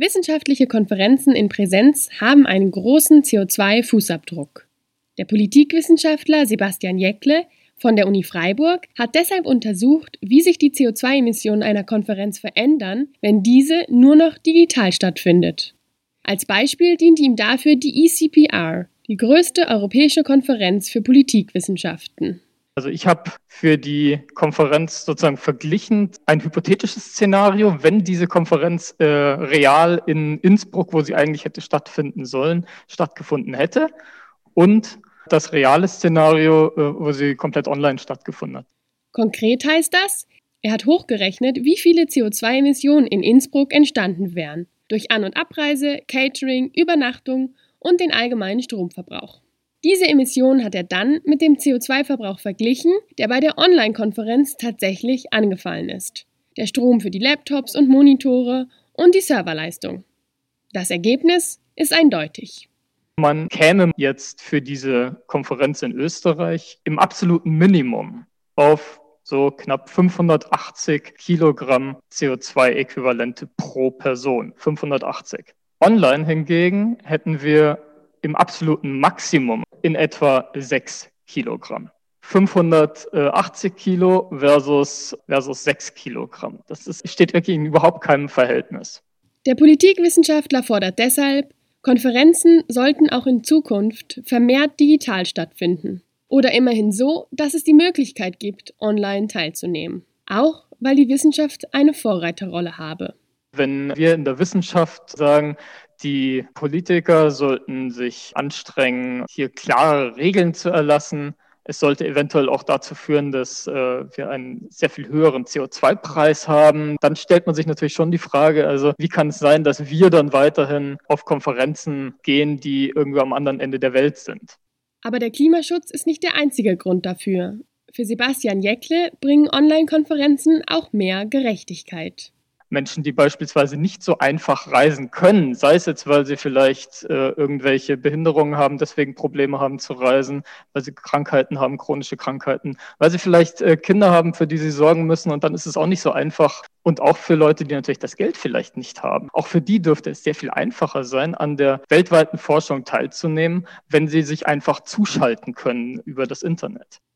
Wissenschaftliche Konferenzen in Präsenz haben einen großen CO2-Fußabdruck. Der Politikwissenschaftler Sebastian Jäckle von der Uni Freiburg hat deshalb untersucht, wie sich die CO2-Emissionen einer Konferenz verändern, wenn diese nur noch digital stattfindet. Als Beispiel dient ihm dafür die ECPR, die größte europäische Konferenz für Politikwissenschaften. Also ich habe für die Konferenz sozusagen verglichen ein hypothetisches Szenario, wenn diese Konferenz äh, real in Innsbruck, wo sie eigentlich hätte stattfinden sollen, stattgefunden hätte und das reale Szenario, äh, wo sie komplett online stattgefunden hat. Konkret heißt das, er hat hochgerechnet, wie viele CO2-Emissionen in Innsbruck entstanden wären, durch An- und Abreise, Catering, Übernachtung und den allgemeinen Stromverbrauch. Diese Emissionen hat er dann mit dem CO2-Verbrauch verglichen, der bei der Online-Konferenz tatsächlich angefallen ist. Der Strom für die Laptops und Monitore und die Serverleistung. Das Ergebnis ist eindeutig. Man käme jetzt für diese Konferenz in Österreich im absoluten Minimum auf so knapp 580 Kilogramm CO2-Äquivalente pro Person. 580. Online hingegen hätten wir im absoluten Maximum in etwa 6 Kilogramm. 580 Kilo versus, versus 6 Kilogramm. Das ist, steht wirklich in überhaupt keinem Verhältnis. Der Politikwissenschaftler fordert deshalb, Konferenzen sollten auch in Zukunft vermehrt digital stattfinden. Oder immerhin so, dass es die Möglichkeit gibt, online teilzunehmen. Auch weil die Wissenschaft eine Vorreiterrolle habe. Wenn wir in der Wissenschaft sagen, die Politiker sollten sich anstrengen, hier klare Regeln zu erlassen. Es sollte eventuell auch dazu führen, dass äh, wir einen sehr viel höheren CO2-Preis haben. Dann stellt man sich natürlich schon die Frage, also wie kann es sein, dass wir dann weiterhin auf Konferenzen gehen, die irgendwo am anderen Ende der Welt sind? Aber der Klimaschutz ist nicht der einzige Grund dafür. Für Sebastian Jäckle bringen Online-Konferenzen auch mehr Gerechtigkeit. Menschen, die beispielsweise nicht so einfach reisen können, sei es jetzt, weil sie vielleicht äh, irgendwelche Behinderungen haben, deswegen Probleme haben zu reisen, weil sie Krankheiten haben, chronische Krankheiten, weil sie vielleicht äh, Kinder haben, für die sie sorgen müssen und dann ist es auch nicht so einfach. Und auch für Leute, die natürlich das Geld vielleicht nicht haben. Auch für die dürfte es sehr viel einfacher sein, an der weltweiten Forschung teilzunehmen, wenn sie sich einfach zuschalten können über das Internet.